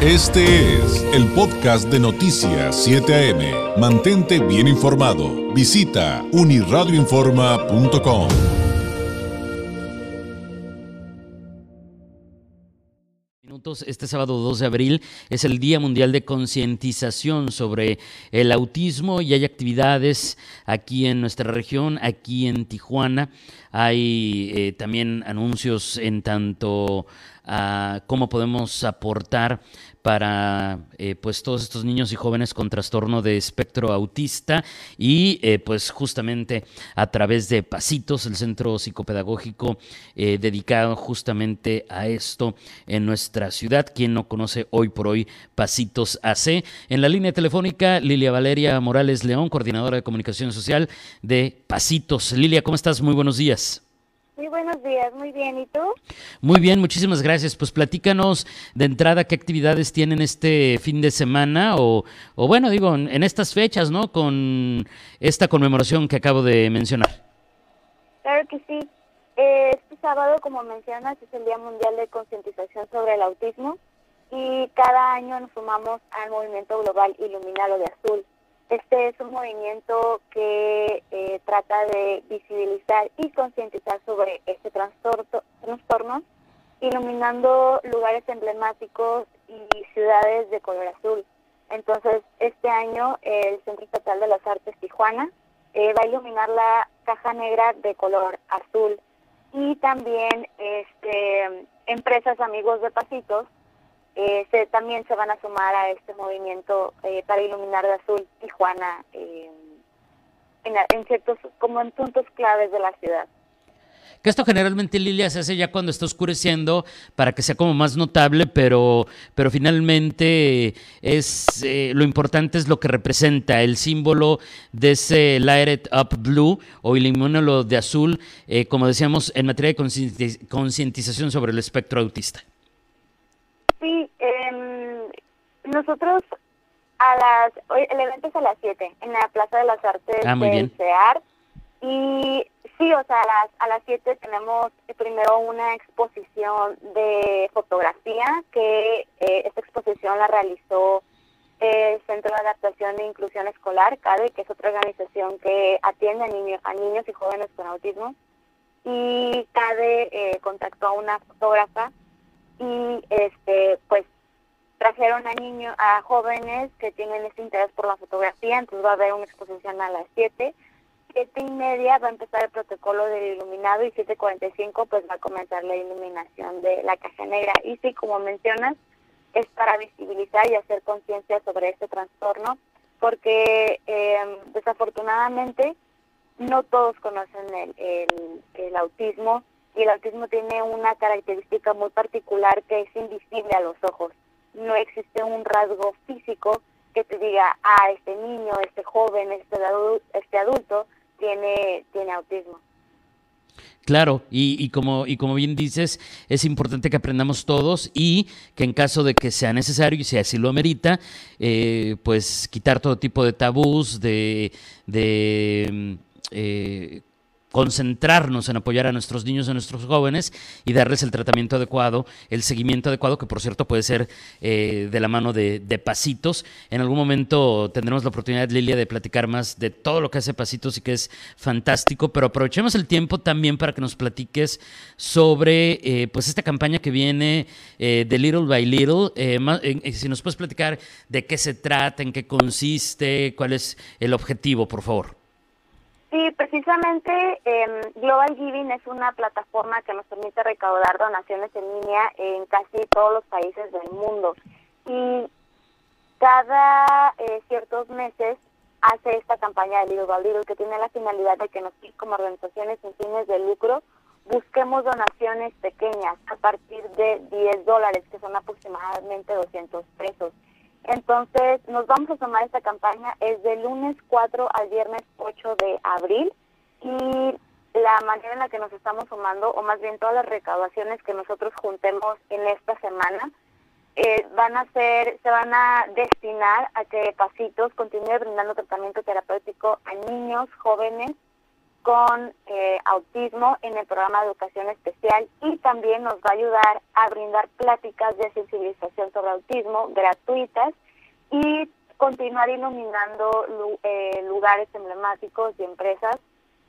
Este es el podcast de Noticias 7 AM. Mantente bien informado. Visita uniradioinforma.com. Este sábado 2 de abril es el Día Mundial de Concientización sobre el Autismo y hay actividades aquí en nuestra región, aquí en Tijuana. Hay eh, también anuncios en tanto a cómo podemos aportar para eh, pues todos estos niños y jóvenes con trastorno de espectro autista y eh, pues justamente a través de Pasitos, el centro psicopedagógico eh, dedicado justamente a esto en nuestra ciudad. Quien no conoce hoy por hoy Pasitos AC. En la línea telefónica, Lilia Valeria Morales León, coordinadora de comunicación social de Pasitos. Lilia, ¿cómo estás? Muy buenos días. Muy buenos días, muy bien. ¿Y tú? Muy bien, muchísimas gracias. Pues platícanos de entrada qué actividades tienen este fin de semana o, o bueno, digo, en, estas fechas, ¿no? Con esta conmemoración que acabo de mencionar. Claro que sí. Eh, este sábado, como mencionas, es el Día Mundial de Concientización sobre el Autismo y cada año nos sumamos al movimiento global Iluminado de Azul. Este es un movimiento que eh, trata de visibilizar y concientizar sobre este trastorno, iluminando lugares emblemáticos y ciudades de color azul. Entonces, este año el Centro Estatal de las Artes Tijuana eh, va a iluminar la caja negra de color azul y también este, empresas amigos de Pasitos eh, se, también se van a sumar a este movimiento eh, para iluminar de azul Tijuana eh, en, ciertos, como en puntos claves de la ciudad. Que esto generalmente, Lilia, se hace ya cuando está oscureciendo para que sea como más notable, pero, pero finalmente es lo importante es lo que representa, el símbolo de ese Light Up Blue o ilumínalo de azul, como decíamos, en materia de concientización sobre el espectro autista. Sí, eh, nosotros a las, el evento es a las 7 en la Plaza de las Artes ah, de CEAR. Y sí, o sea, a las, a las 7 tenemos primero una exposición de fotografía, que eh, esta exposición la realizó el Centro de Adaptación e Inclusión Escolar, CADE, que es otra organización que atiende a niños, a niños y jóvenes con autismo. Y CADE eh, contactó a una fotógrafa y este pues trajeron a niños, a jóvenes que tienen este interés por la fotografía, entonces va a haber una exposición a las 7. Siete y media va a empezar el protocolo del iluminado y 7.45 pues va a comenzar la iluminación de la caja negra. Y sí, como mencionas, es para visibilizar y hacer conciencia sobre este trastorno, porque eh, desafortunadamente no todos conocen el, el, el autismo y el autismo tiene una característica muy particular que es invisible a los ojos. No existe un rasgo físico que te diga, ah, este niño, este joven, este, este adulto tiene, tiene autismo. Claro, y, como, y como bien dices, es importante que aprendamos todos y que en caso de que sea necesario y si así lo amerita, eh, pues quitar todo tipo de tabús, de, de mm, eh, concentrarnos en apoyar a nuestros niños, a nuestros jóvenes y darles el tratamiento adecuado, el seguimiento adecuado, que por cierto puede ser eh, de la mano de, pasitos. En algún momento tendremos la oportunidad, Lilia, de platicar más de todo lo que hace pasitos y que es fantástico, pero aprovechemos el tiempo también para que nos platiques sobre eh, pues esta campaña que viene eh, de Little by Little. si nos puedes platicar de qué se trata, en qué consiste, cuál es el objetivo, por favor. Sí, precisamente em, Global Giving es una plataforma que nos permite recaudar donaciones en línea en casi todos los países del mundo. Y cada eh, ciertos meses hace esta campaña de Little by Little que tiene la finalidad de que nosotros como organizaciones sin fines de lucro busquemos donaciones pequeñas a partir de 10 dólares, que son aproximadamente 200 pesos. Entonces, nos vamos a tomar esta campaña, es de lunes 4 al viernes 8 de abril. Y la manera en la que nos estamos sumando, o más bien todas las recaudaciones que nosotros juntemos en esta semana, eh, van a ser, se van a destinar a que Pasitos continúe brindando tratamiento terapéutico a niños, jóvenes con eh, autismo en el programa de educación especial y también nos va a ayudar a brindar pláticas de sensibilización sobre autismo gratuitas y continuar iluminando eh, lugares emblemáticos y empresas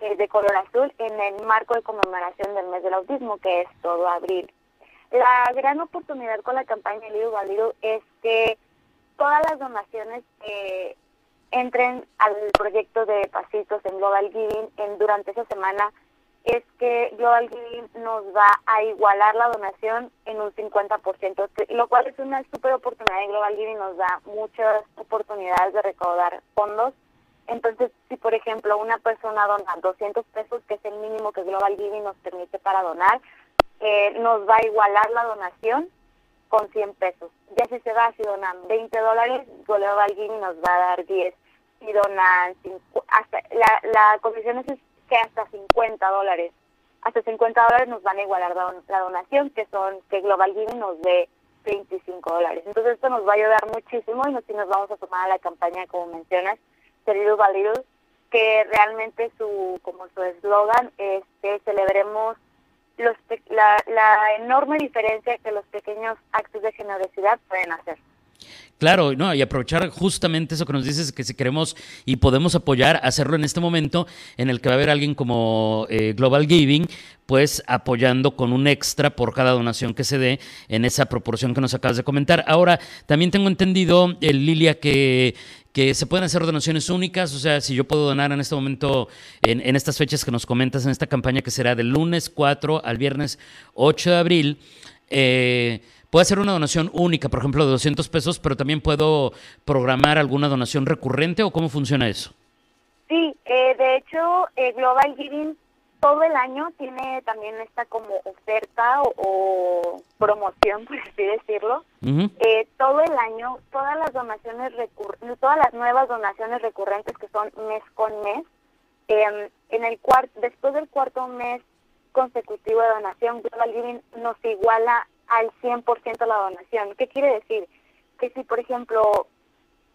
eh, de color azul en el marco de conmemoración del mes del autismo, que es todo abril. La gran oportunidad con la campaña Lido Valido es que todas las donaciones eh, entren al proyecto de Pasitos en Global Giving en, durante esa semana es que Global Giving nos va a igualar la donación en un 50%, lo cual es una súper oportunidad y Global Giving nos da muchas oportunidades de recaudar fondos. Entonces, si por ejemplo una persona dona 200 pesos, que es el mínimo que Global Giving nos permite para donar, eh, nos va a igualar la donación con 100 pesos. Ya si se va, si donan 20 dólares, Global Giving nos va a dar 10 y donan hasta la, la comisión es que hasta 50 dólares. Hasta 50 dólares nos van a igualar la, donación que son que Global Giving nos dé 25 dólares. Entonces esto nos va a ayudar muchísimo y nos, nos vamos a tomar a la campaña como mencionas Little Validos que realmente su como su eslogan es celebremos los, la, la enorme diferencia que los pequeños actos de generosidad pueden hacer Claro, no, y aprovechar justamente eso que nos dices, que si queremos y podemos apoyar, hacerlo en este momento en el que va a haber alguien como eh, Global Giving, pues apoyando con un extra por cada donación que se dé en esa proporción que nos acabas de comentar. Ahora, también tengo entendido, eh, Lilia, que, se pueden hacer donaciones únicas, o sea, si yo puedo donar en este momento, en, en estas fechas que nos comentas, en esta campaña que será del lunes 4 al viernes 8 de abril, eh, Puedo hacer una donación única, por ejemplo, de 200 pesos, pero también puedo programar alguna donación recurrente o cómo funciona eso. Sí, eh, de hecho, eh, Global Giving todo el año tiene también esta como oferta o, promoción, por así decirlo. Eh, todo el año, todas las donaciones todas las nuevas donaciones recurrentes que son mes con mes, em, en el cuarto, después del cuarto mes consecutivo de donación, Global Giving nos iguala al 100% la donación. ¿Qué quiere decir? Que si, por ejemplo,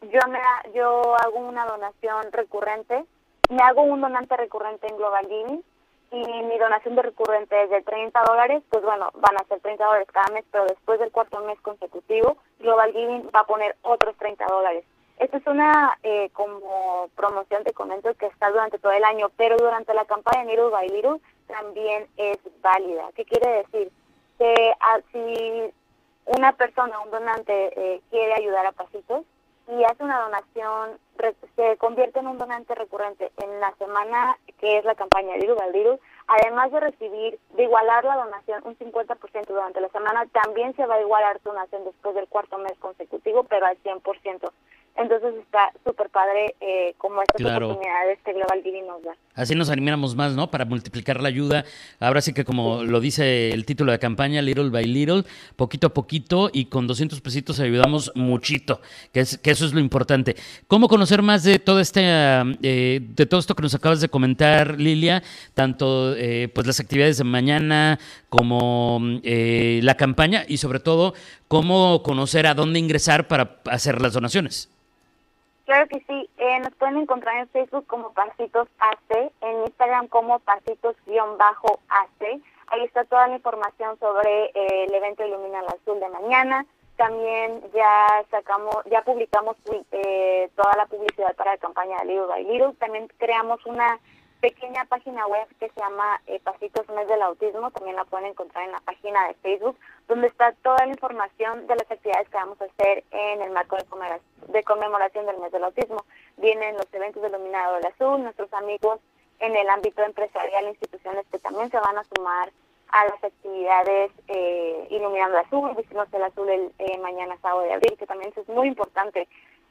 yo, me, yo hago una donación recurrente, me hago un donante recurrente en Global Giving y mi donación de recurrente es de 30 dólares, pues bueno, van a ser 30 dólares cada mes, pero después del cuarto mes consecutivo, Global Giving va a poner otros 30 dólares. Esto es una eh, como promoción, te comento, que está durante todo el año, pero durante la campaña Little by Little también es válida. ¿Qué quiere decir? Que ah, si una persona, un donante, eh, quiere ayudar a Pasitos y hace una donación, se convierte en un donante recurrente en la semana que es la campaña Little by además de recibir, de igualar la donación un 50% durante la semana, también se va a igualar su donación después del cuarto mes consecutivo, pero al 100%. Entonces está súper padre eh, como estas oportunidades que Global Giving nos da. Así nos animamos más, ¿no? Para multiplicar la ayuda. Ahora sí que como lo dice el título de campaña, Little by Little, poquito a poquito y con 200 pesitos ayudamos muchito, que, es, que eso es lo importante. ¿Cómo conocer más de todo este, eh, de todo esto que nos acabas de comentar, Lilia? Tanto eh, pues las actividades de mañana como la campaña y sobre todo cómo conocer a dónde ingresar para hacer las donaciones. Claro que sí, eh, nos pueden encontrar en Facebook como Pasitos AC, en Instagram como Pasitos-AC. Ahí está toda la información sobre eh, el evento Ilumina el Azul de mañana. También ya sacamos, ya publicamos eh, toda la publicidad para la campaña de Little by Little. También creamos una pequeña página web que se llama eh, Pasitos Mes del Autismo, también la pueden encontrar en la página de Facebook, donde está toda la información de las actividades que vamos a hacer en el marco de conmemoración del Mes del Autismo. Vienen los eventos del Azul, nuestros amigos en el ámbito empresarial, instituciones que también se van a sumar a las actividades eh, Iluminando Azul, Visitamos el Azul el eh, mañana sábado de abril, que también es muy importante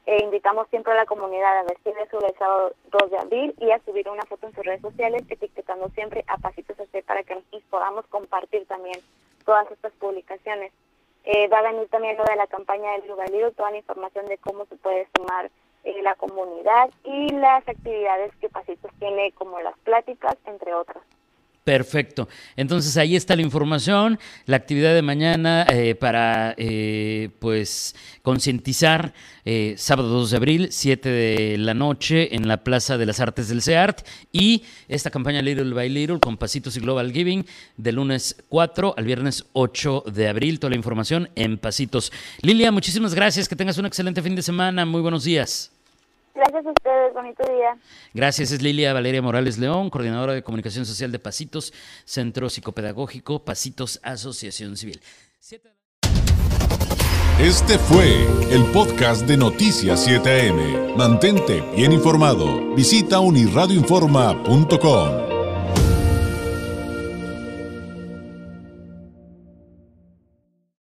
e invitamos siempre a la comunidad a vestirse el sábado 2 de abril y a subir una foto en sus redes sociales etiquetando siempre a Pasitos AC para que nosotros podamos compartir también todas estas publicaciones. Eh, va a venir también lo de la campaña del Lugaliro, toda la información de cómo se puede sumar eh, la comunidad y las actividades que Pasitos tiene como las pláticas, entre otras. Perfecto. Entonces ahí está la información, la actividad de mañana eh, para eh, pues concientizar eh, sábado 2 de abril, 7 de la noche en la Plaza de las Artes del CEART y esta campaña Little by Little con Pasitos y Global Giving de lunes 4 al viernes 8 de abril. Toda la información en Pasitos. Lilia, muchísimas gracias, que tengas un excelente fin de semana, muy buenos días. Gracias a ustedes, bonito día. Gracias, es Lilia Valeria Morales León, coordinadora de comunicación social de Pasitos, Centro Psicopedagógico, Pasitos Asociación Civil. Este fue el podcast de Noticias 7am. Mantente bien informado. Visita unirradioinforma.com.